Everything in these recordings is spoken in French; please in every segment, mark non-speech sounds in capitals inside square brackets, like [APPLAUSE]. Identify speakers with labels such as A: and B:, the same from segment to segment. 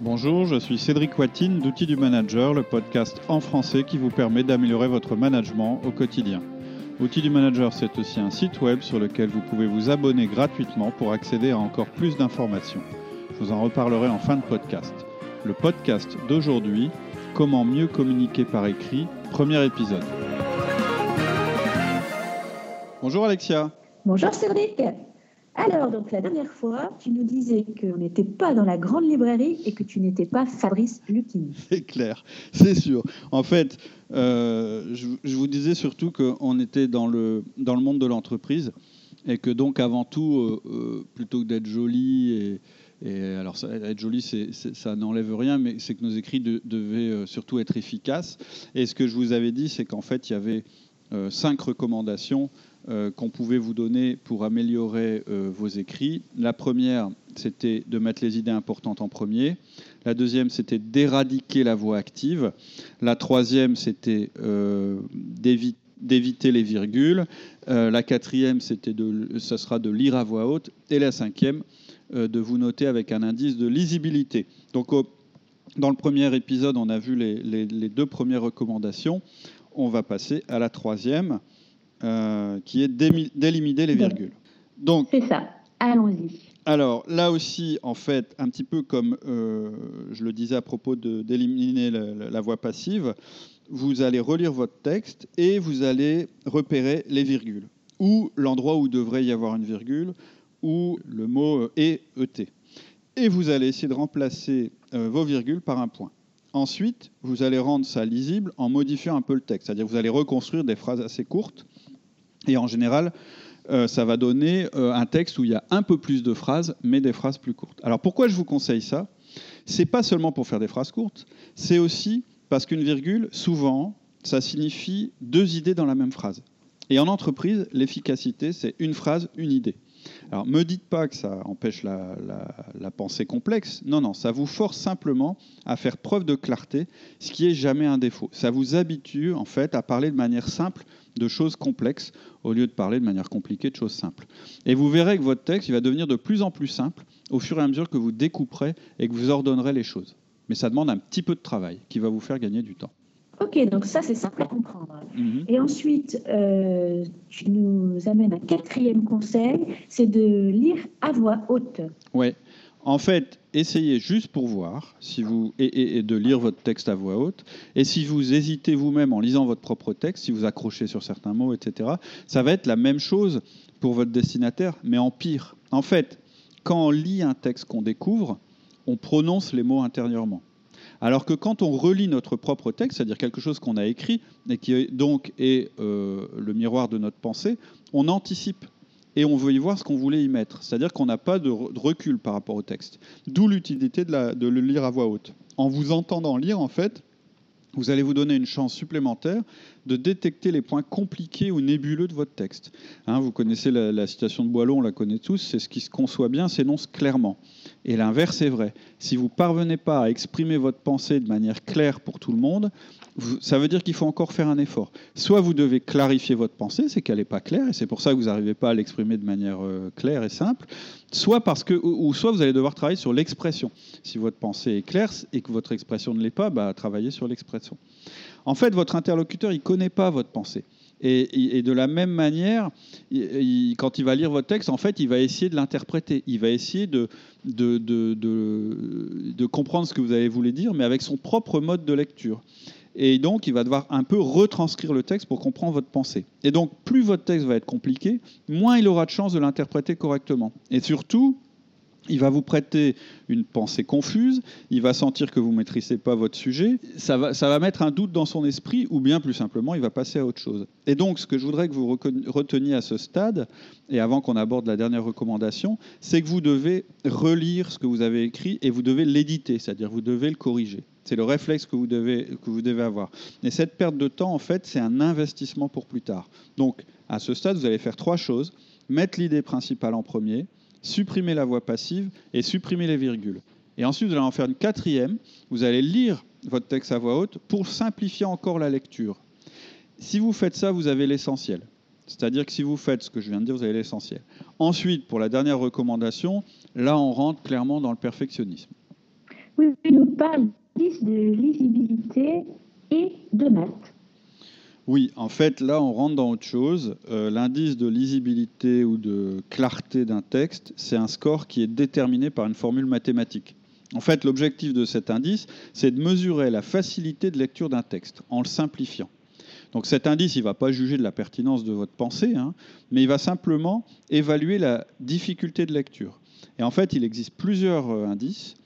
A: Bonjour, je suis Cédric Watine d'Outils du Manager, le podcast en français qui vous permet d'améliorer votre management au quotidien. Outils du Manager, c'est aussi un site web sur lequel vous pouvez vous abonner gratuitement pour accéder à encore plus d'informations. Je vous en reparlerai en fin de podcast. Le podcast d'aujourd'hui, Comment mieux communiquer par écrit, premier épisode. Bonjour Alexia.
B: Bonjour Cédric. Alors, donc la dernière fois, tu nous disais qu'on n'était pas dans la grande librairie et que tu n'étais pas Fabrice Lucchini. [LAUGHS]
A: C'est clair, c'est sûr. En fait, euh, je, vous disais surtout qu'on était dans le, dans le monde de l'entreprise et que donc avant tout, euh, euh, plutôt que d'être joli et, alors être joli, ça n'enlève rien, mais c'est que nos écrits devaient surtout être efficaces. Et ce que je vous avais dit, c'est qu'en fait, il y avait cinq recommandations euh, qu'on pouvait vous donner pour améliorer euh, vos écrits. La première, c'était de mettre les idées importantes en premier. La deuxième, c'était d'éradiquer la voix active. La troisième, c'était euh, d'éviter les virgules. la quatrième, c'était de, ça sera de lire à voix haute. Et la cinquième, de vous noter avec un indice de lisibilité. Donc, dans le premier épisode, on a vu les deux premières recommandations. On va passer à la troisième. Euh, qui est d'éliminer les virgules.
B: Donc, c'est ça. Allons-y.
A: Alors là aussi, en fait, un petit peu comme euh, je le disais à propos d'éliminer la, voix passive, vous allez relire votre texte et vous allez repérer les virgules, ou l'endroit où devrait y avoir une virgule, ou le mot et, et. Et vous allez essayer de remplacer euh, vos virgules par un point. Ensuite, vous allez rendre ça lisible en modifiant un peu le texte, c'est-à-dire vous allez reconstruire des phrases assez courtes et en général, euh, ça va donner euh, un texte où il y a un peu plus de phrases, mais des phrases plus courtes. Alors pourquoi je vous conseille ça? C'est pas seulement pour faire des phrases courtes, c'est aussi parce qu'une virgule, souvent, ça signifie deux idées dans la même phrase. Et en entreprise, l'efficacité, c'est une phrase, une idée. Alors, me dites pas que ça empêche la, pensée complexe. Non, non, ça vous force simplement à faire preuve de clarté, ce qui est jamais un défaut. Ça vous habitue, en fait, à parler de manière simple de choses complexes au lieu de parler de manière compliquée de choses simples. Et vous verrez que votre texte il va devenir de plus en plus simple au fur et à mesure que vous découperez et que vous ordonnerez les choses. Mais ça demande un petit peu de travail qui va vous faire gagner du temps.
B: Ok, donc ça c'est simple à comprendre. Mhm. Et ensuite, euh, tu nous amènes un quatrième conseil, c'est de lire à voix haute.
A: Oui. En fait, essayez juste pour voir si vous et, de lire votre texte à voix haute. Et si vous hésitez vous-même en lisant votre propre texte, si vous accrochez sur certains mots, etc., ça va être la même chose pour votre destinataire, mais en pire. En fait, quand on lit un texte qu'on découvre, on prononce les mots intérieurement. Alors que quand on relit notre propre texte, c'est-à-dire quelque chose qu'on a écrit et qui donc est euh, le miroir de notre pensée, on anticipe et on veut y voir ce qu'on voulait y mettre. C'est-à-dire qu'on n'a pas de, recul par rapport au texte. D'où l'utilité de, le lire à voix haute. En vous entendant lire, en fait, vous allez vous donner une chance supplémentaire de détecter les points compliqués ou nébuleux de votre texte. Hein, vous connaissez la, citation de Boileau, on la connaît tous, c'est ce qui se conçoit bien s'énonce clairement. Et l'inverse est vrai. Si vous ne parvenez pas à exprimer votre pensée de manière claire pour tout le monde, ça veut dire qu'il faut encore faire un effort. Soit vous devez clarifier votre pensée, c'est qu'elle n'est pas claire, et c'est pour ça que vous n'arrivez pas à l'exprimer de manière euh, claire et simple, soit parce que, ou soit vous allez devoir travailler sur l'expression. Si votre pensée est claire et que votre expression ne l'est pas, bah, travaillez sur l'expression. En fait, votre interlocuteur, il ne connaît pas votre pensée. Et, de la même manière, quand il va lire votre texte, en fait, il va essayer de l'interpréter. Il va essayer de, de, comprendre ce que vous avez voulu dire, mais avec son propre mode de lecture. Et donc, il va devoir un peu retranscrire le texte pour comprendre votre pensée. Et donc, plus votre texte va être compliqué, moins il aura de chance de l'interpréter correctement. Et surtout, il va vous prêter une pensée confuse, il va sentir que vous ne maîtrisez pas votre sujet, ça va, ça va mettre un doute dans son esprit, ou bien plus simplement, il va passer à autre chose. Et donc, ce que je voudrais que vous reteniez à ce stade, et avant qu'on aborde la dernière recommandation, c'est que vous devez relire ce que vous avez écrit et vous devez l'éditer, c'est-à-dire vous devez le corriger. C'est le réflexe que vous, devez, que vous devez avoir. Et cette perte de temps, en fait, c'est un investissement pour plus tard. Donc, à ce stade, vous allez faire trois choses. Mettre l'idée principale en premier, supprimer la voix passive et supprimer les virgules. Et ensuite, vous allez en faire une quatrième. Vous allez lire votre texte à voix haute pour simplifier encore la lecture. Si vous faites ça, vous avez l'essentiel. C'est-à-dire que si vous faites ce que je viens de dire, vous avez l'essentiel. Ensuite, pour la dernière recommandation, là, on rentre clairement dans le perfectionnisme.
B: Oui, nous parle de lisibilité et de maths.
A: Oui, en fait, là, on rentre dans autre chose. Euh, l'indice de lisibilité ou de clarté d'un texte, c'est un score qui est déterminé par une formule mathématique. En fait, l'objectif de cet indice, c'est de mesurer la facilité de lecture d'un texte en le simplifiant. Donc cet indice, il ne va pas juger de la pertinence de votre pensée, hein, mais il va simplement évaluer la difficulté de lecture. Et en fait, il existe plusieurs euh, indices.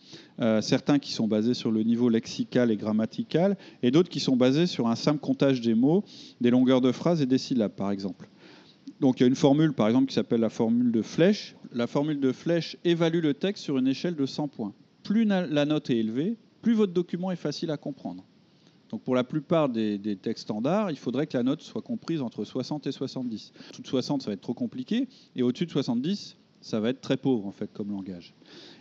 A: Euh, certains qui sont basés sur le niveau lexical et grammatical, et d'autres qui sont basés sur un simple comptage des mots, des longueurs de phrases et des syllabes, par exemple. Donc il y a une formule, par exemple, qui s'appelle la formule de flèche. La formule de flèche évalue le texte sur une échelle de 100 points. Plus la note est élevée, plus votre document est facile à comprendre. Donc pour la plupart des, des, textes standards, il faudrait que la note soit comprise entre 60 et 70. Tout de 60, ça va être trop compliqué, et au-dessus de 70, ça va être très pauvre en fait comme langage.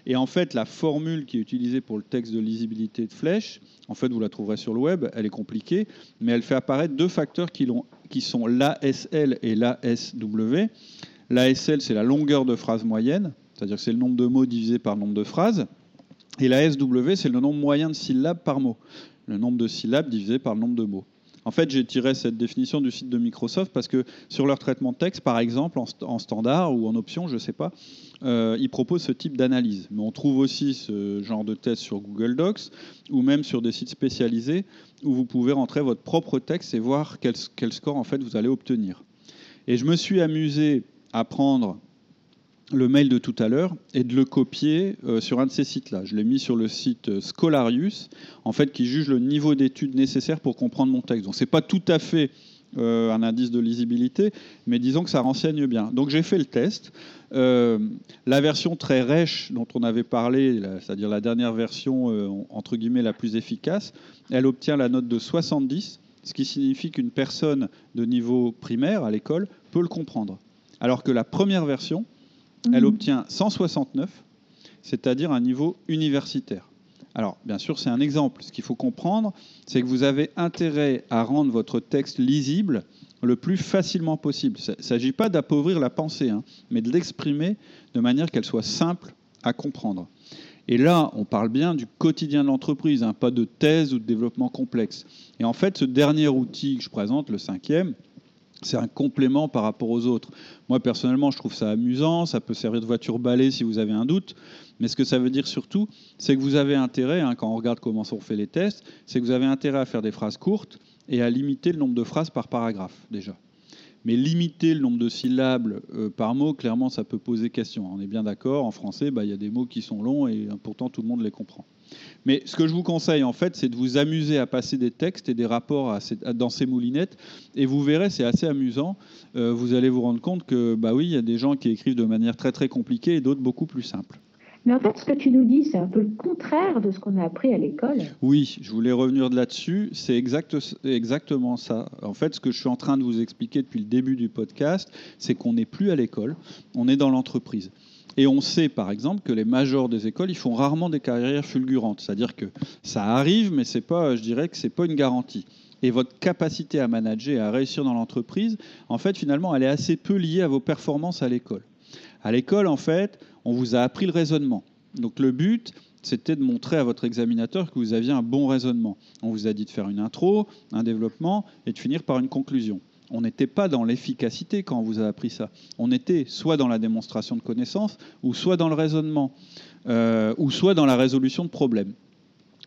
A: Et en fait, la formule qui est utilisée pour le texte de lisibilité de flèche, en fait, vous la trouverez sur le web, elle est compliquée, mais elle fait apparaître deux facteurs qui, qui sont l'ASL et l'ASW. L'ASL, c'est la longueur de phrase moyenne, c'est-à-dire que c'est le nombre de mots divisé par le nombre de phrases. Et l'ASW, c'est le nombre moyen de syllabes par mot, le nombre de syllabes divisé par le nombre de mots. En fait, j'ai tiré cette définition du site de Microsoft parce que sur leur traitement de texte, par exemple, en, standard ou en option, je ne sais pas, euh, ils proposent ce type d'analyse. Mais on trouve aussi ce genre de test sur Google Docs ou même sur des sites spécialisés où vous pouvez rentrer votre propre texte et voir quel, quel score en fait vous allez obtenir. Et je me suis amusé à prendre le mail de tout à l'heure et de le copier euh, sur un de ces sites-là. Je l'ai mis sur le site euh, Scholarius, en fait, qui juge le niveau d'études nécessaire pour comprendre mon texte. Donc, c'est pas tout à fait euh, un indice de lisibilité, mais disons que ça renseigne bien. Donc, j'ai fait le test. la version très rêche dont on avait parlé, c'est-à-dire la dernière version entre guillemets la plus efficace, elle obtient la note de 70, ce qui signifie qu'une personne de niveau primaire à l'école peut le comprendre. Alors que la première version, elle mhm. obtient 169, c'est-à-dire un niveau universitaire. Alors, bien sûr, c'est un exemple. Ce qu'il faut comprendre, c'est que vous avez intérêt à rendre votre texte lisible le plus facilement possible. Il ne s'agit pas d'appauvrir la pensée, hein, mais de l'exprimer de manière qu'elle soit simple à comprendre. Et là, on parle bien du quotidien de l'entreprise, hein, pas de thèse ou de développement complexe. Et en fait, ce dernier outil que je présente, le cinquième, c'est un complément par rapport aux autres. Moi, personnellement, je trouve ça amusant, ça peut servir de voiture balai si vous avez un doute, mais ce que ça veut dire surtout, c'est que vous avez intérêt, hein, quand on regarde comment on fait les tests, c'est que vous avez intérêt à faire des phrases courtes et à limiter le nombre de phrases par paragraphe, déjà. Mais limiter le nombre de syllabes euh, par mot, clairement, ça peut poser question. On est bien d'accord, en français, bah, il y a des mots qui sont longs et euh, pourtant tout le monde les comprend. Mais ce que je vous conseille, en fait, c'est de vous amuser à passer des textes et des rapports dans ces moulinettes. Et vous verrez, c'est assez amusant. Euh, vous allez vous rendre compte que, bah oui, il y a des gens qui écrivent de manière très très compliquée et d'autres beaucoup plus simples.
B: Mais en fait, ce que tu nous dis, c'est un peu le contraire de ce qu'on a appris à l'école.
A: Oui, je voulais revenir là-dessus. C'est exact, exactement ça. En fait, ce que je suis en train de vous expliquer depuis le début du podcast, c'est qu'on n'est plus à l'école, on est dans l'entreprise. Et on sait, par exemple, que les majors des écoles, ils font rarement des carrières fulgurantes. C'est-à-dire que ça arrive, mais c'est pas, je dirais que c'est pas une garantie. Et votre capacité à manager et à réussir dans l'entreprise, en fait, finalement, elle est assez peu liée à vos performances à l'école. À l'école, en fait, on vous a appris le raisonnement. Donc le but, c'était de montrer à votre examinateur que vous aviez un bon raisonnement. On vous a dit de faire une intro, un développement et de finir par une conclusion on n'était pas dans l'efficacité quand on vous a appris ça. On était soit dans la démonstration de connaissances, ou soit dans le raisonnement, euh, ou soit dans la résolution de problèmes.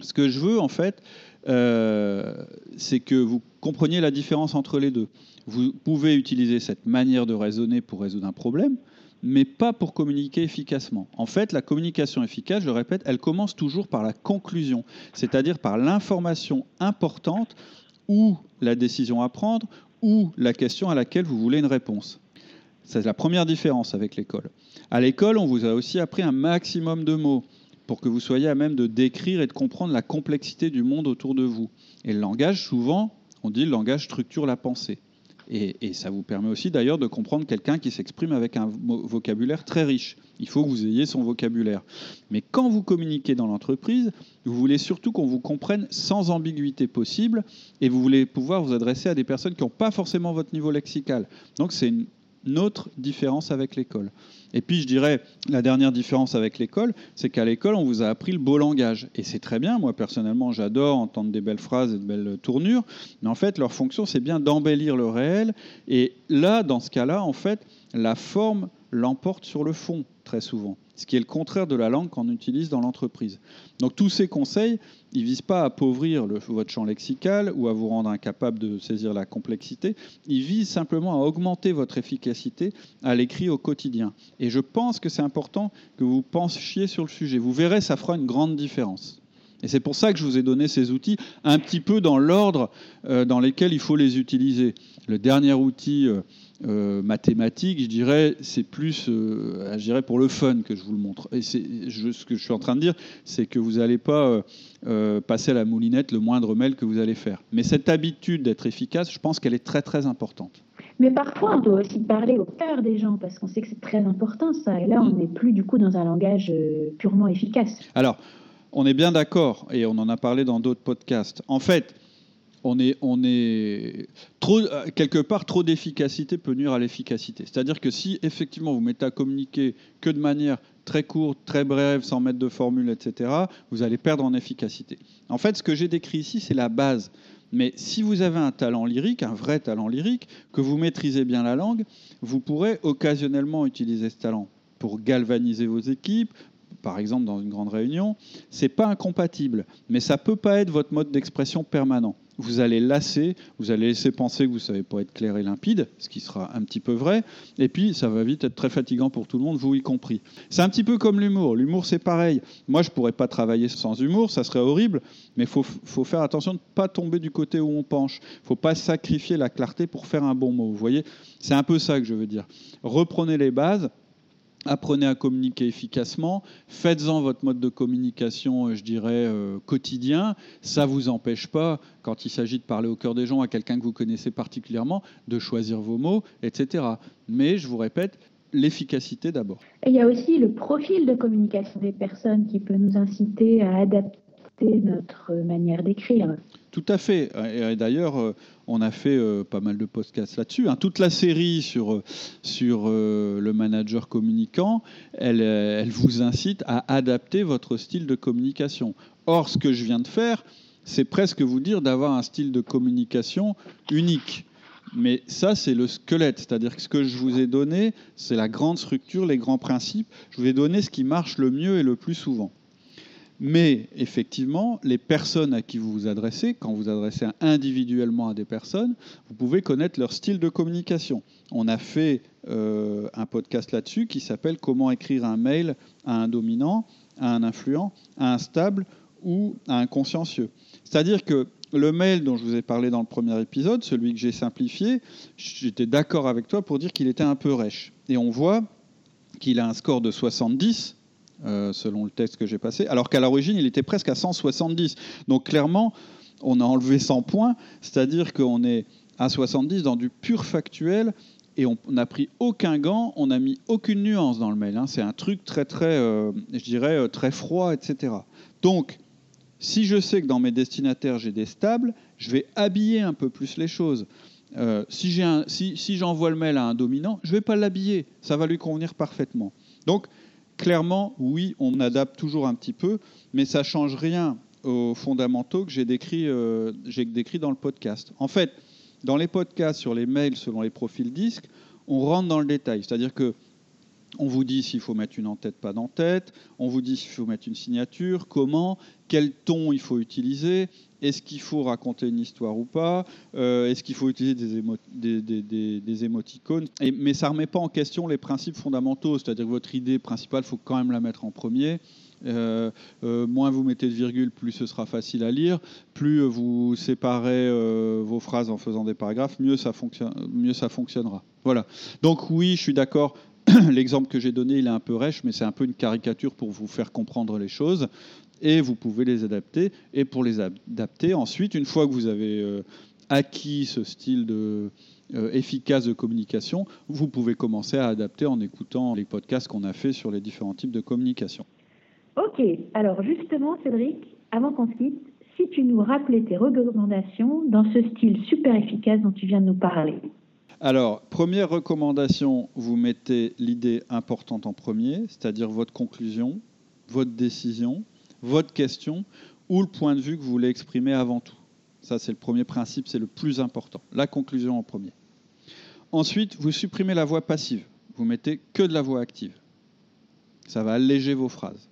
A: Ce que je veux, en fait, euh, c'est que vous compreniez la différence entre les deux. Vous pouvez utiliser cette manière de raisonner pour résoudre un problème, mais pas pour communiquer efficacement. En fait, la communication efficace, je répète, elle commence toujours par la conclusion, c'est-à-dire par l'information importante ou la décision à prendre, ou la question à laquelle vous voulez une réponse. C'est la première différence avec l'école. À l'école, on vous a aussi appris un maximum de mots pour que vous soyez à même de décrire et de comprendre la complexité du monde autour de vous. Et le langage, souvent, on dit le langage structure la pensée. Et, ça vous permet aussi d'ailleurs de comprendre quelqu'un qui s'exprime avec un vocabulaire très riche. Il faut que vous ayez son vocabulaire. Mais quand vous communiquez dans l'entreprise, vous voulez surtout qu'on vous comprenne sans ambiguïté possible et vous voulez pouvoir vous adresser à des personnes qui n'ont pas forcément votre niveau lexical. Donc c'est une autre différence avec l'école. Et puis, je dirais, la dernière différence avec l'école, c'est qu'à l'école, on vous a appris le beau langage. Et c'est très bien. Moi, personnellement, j'adore entendre des belles phrases et de belles tournures. Mais en fait, leur fonction, c'est bien d'embellir le réel. Et là, dans ce cas-là, en fait, la forme l'emporte sur le fond, très souvent ce qui est le contraire de la langue qu'on utilise dans l'entreprise. Donc tous ces conseils, ils ne visent pas à appauvrir votre champ lexical ou à vous rendre incapable de saisir la complexité, ils visent simplement à augmenter votre efficacité à l'écrit au quotidien. Et je pense que c'est important que vous penchiez sur le sujet. Vous verrez, ça fera une grande différence. Et c'est pour ça que je vous ai donné ces outils un petit peu dans l'ordre euh, dans lequel il faut les utiliser. Le dernier outil euh, euh, mathématique, je dirais, c'est plus je dirais pour le fun que je vous le montre. Et ce que je suis en train de dire, c'est que vous n'allez pas passer à la moulinette le moindre mail que vous allez faire. Mais cette habitude d'être efficace, je pense qu'elle est très très importante.
B: Mais parfois, on doit aussi parler au cœur des gens parce qu'on sait que c'est très important ça. Et là, on mm. n'est plus du coup dans un langage purement efficace.
A: Alors, on est bien d'accord, et on en a parlé dans d'autres podcasts. En fait, on est, trop, quelque part, trop d'efficacité peut nuire à l'efficacité. C'est-à-dire que si effectivement vous mettez à communiquer que de manière très courte, très brève, sans mettre de formule, etc., vous allez perdre en efficacité. En fait, ce que j'ai décrit ici, c'est la base. Mais si vous avez un talent lyrique, un vrai talent lyrique, que vous maîtrisez bien la langue, vous pourrez occasionnellement utiliser ce talent pour galvaniser vos équipes, par exemple dans une grande réunion, c'est pas incompatible, mais ça peut pas être votre mode d'expression permanent. Vous allez lasser, vous allez laisser penser que vous savez pas être clair et limpide, ce qui sera un petit peu vrai, et puis ça va vite être très fatigant pour tout le monde, vous y compris. C'est un petit peu comme l'humour. L'humour c'est pareil. Moi je pourrais pas travailler sans humour, ça serait horrible, mais il faut, faut, faire attention de ne pas tomber du côté où on penche. Il faut pas sacrifier la clarté pour faire un bon mot. Vous voyez, c'est un peu ça que je veux dire. Reprenez les bases, apprenez à communiquer efficacement, faites-en votre mode de communication, euh, je dirais, euh, quotidien. Ça ne vous empêche pas, quand il s'agit de parler au cœur des gens à quelqu'un que vous connaissez particulièrement, de choisir vos mots, etc. Mais, je vous répète, l'efficacité d'abord.
B: il y a aussi le profil de communication des personnes qui peut nous inciter à adapter notre manière d'écrire.
A: Tout à fait. Et d'ailleurs, euh, on a fait euh, pas mal de podcasts là-dessus. Hein. Toute la série sur, euh, le manager communicant, elle, elle vous incite à adapter votre style de communication. Or, ce que je viens de faire, c'est presque vous dire d'avoir un style de communication unique. Mais ça, c'est le squelette. C'est-à-dire que ce que je vous ai donné, c'est la grande structure, les grands principes. Je vous ai donné ce qui marche le mieux et le plus souvent. Mais effectivement, les personnes à qui vous vous adressez, quand vous adressez individuellement à des personnes, vous pouvez connaître leur style de communication. On a fait euh, un podcast là-dessus qui s'appelle Comment écrire un mail à un dominant, à un influent, à un stable ou à un consciencieux. C'est-à-dire que le mail dont je vous ai parlé dans le premier épisode, celui que j'ai simplifié, j'étais d'accord avec toi pour dire qu'il était un peu rêche. Et on voit qu'il a un score de 70 euh, selon le texte que j'ai passé, alors qu'à l'origine, il était presque à 170. Donc clairement, on a enlevé 100 points, c'est-à-dire qu'on est à 70 dans du pur factuel et on n'a pris aucun gant, on n'a mis aucune nuance dans le mail. Hein. C'est un truc très, très, euh, je dirais, euh, très froid, etc. Donc, si je sais que dans mes destinataires, j'ai des stables, je vais habiller un peu plus les choses. si j'envoie si, si le mail à un dominant, je ne vais pas l'habiller, ça va lui convenir parfaitement. Donc, clairement, oui, on adapte toujours un petit peu, mais ça ne change rien aux fondamentaux que j'ai décrits euh, décrit dans le podcast. En fait, dans les podcasts sur les mails selon les profils disques, on rentre dans le détail. C'est-à-dire que on vous dit s'il faut mettre une en-tête, pas d'en-tête. On vous dit s'il faut mettre une signature, comment, quel ton il faut utiliser. Est-ce qu'il faut raconter une histoire ou pas euh, Est-ce qu'il faut utiliser des, émoticônes Mais ça ne remet pas en question les principes fondamentaux. C'est-à-dire que votre idée principale, il faut quand même la mettre en premier. Euh, euh, moins vous mettez de virgule, plus ce sera facile à lire. Plus vous séparez vos phrases en faisant des paragraphes, mieux ça, mieux ça fonctionnera. Voilà. Donc oui, je suis d'accord. [CLEARS THROAT] L'exemple que j'ai donné, il est un peu rêche, mais c'est un peu une caricature pour vous faire comprendre les choses. Et vous pouvez les adapter. Et pour les adapter, ensuite, une fois que vous avez euh, acquis ce style de, euh, efficace de communication, vous pouvez commencer à adapter en écoutant les podcasts qu'on a fait sur les différents types de communication.
B: Ok, alors justement, Cédric, avant qu'on se quitte, si tu nous rappelais tes recommandations dans ce style super efficace dont tu viens de nous parler.
A: Alors, première recommandation, vous mettez l'idée importante en premier, c'est-à-dire votre conclusion, votre décision, votre question ou le point de vue que vous voulez exprimer avant tout. Ça, c'est le premier principe, c'est le plus important. La conclusion en premier. Ensuite, vous supprimez la voix passive. Vous mettez que de la voix active. Ça va alléger vos phrases.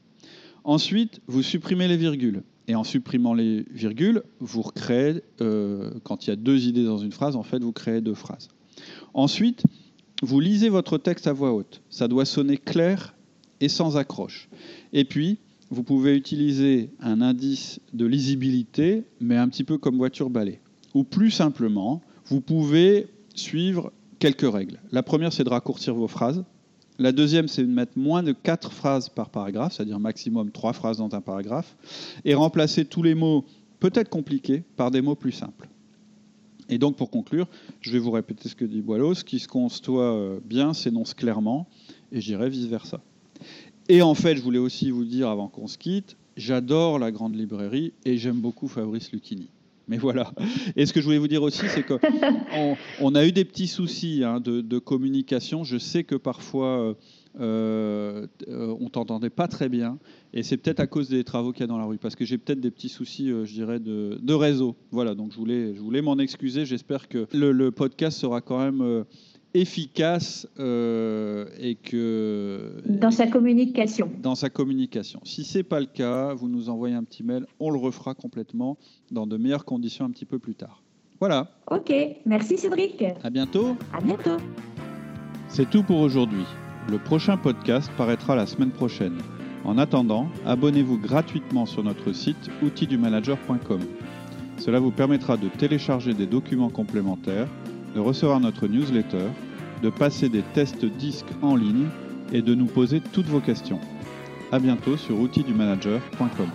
A: Ensuite, vous supprimez les virgules. Et en supprimant les virgules, vous recréez, euh, quand il y a deux idées dans une phrase, en fait, vous créez deux phrases. Ensuite, vous lisez votre texte à voix haute. Ça doit sonner clair et sans accroche. Et puis, vous pouvez utiliser un indice de lisibilité, mais un petit peu comme voiture balai. Ou plus simplement, vous pouvez suivre quelques règles. La première, c'est de raccourcir vos phrases. La deuxième, c'est de mettre moins de quatre phrases par paragraphe, c'est-à-dire maximum trois phrases dans un paragraphe, et remplacer tous les mots peut-être compliqués par des mots plus simples. Et donc, pour conclure, je vais vous répéter ce que dit Boileau. Ce qui se conçoit euh, bien s'énonce clairement, et je dirais vice-versa. Et en fait, je voulais aussi vous dire avant qu'on se quitte, j'adore la grande librairie et j'aime beaucoup Fabrice Lucchini. Mais voilà. Et ce que je voulais vous dire aussi, c'est qu'on [LAUGHS] on a eu des petits soucis hein, de, communication. Je sais que parfois, euh, euh, on t'entendait pas très bien. Et c'est peut-être à cause des travaux qu'il y a dans la rue. Parce que j'ai peut-être des petits soucis, euh, je dirais, de, réseau. Voilà, donc je voulais, je voulais m'en excuser. J'espère que le, le, podcast sera quand même efficace euh, et que
B: dans sa communication.
A: Dans sa communication. Si c'est pas le cas, vous nous envoyez un petit mail, on le refera complètement dans de meilleures conditions un petit peu plus tard. Voilà.
B: Ok, merci Cédric.
A: À bientôt.
B: À bientôt.
A: C'est tout pour aujourd'hui. Le prochain podcast paraîtra la semaine prochaine. En attendant, abonnez-vous gratuitement sur notre site outildumanager.com. Cela vous permettra de télécharger des documents complémentaires de recevoir notre newsletter, de passer des tests disques en ligne et de nous poser toutes vos questions. A bientôt sur outildumanager.com.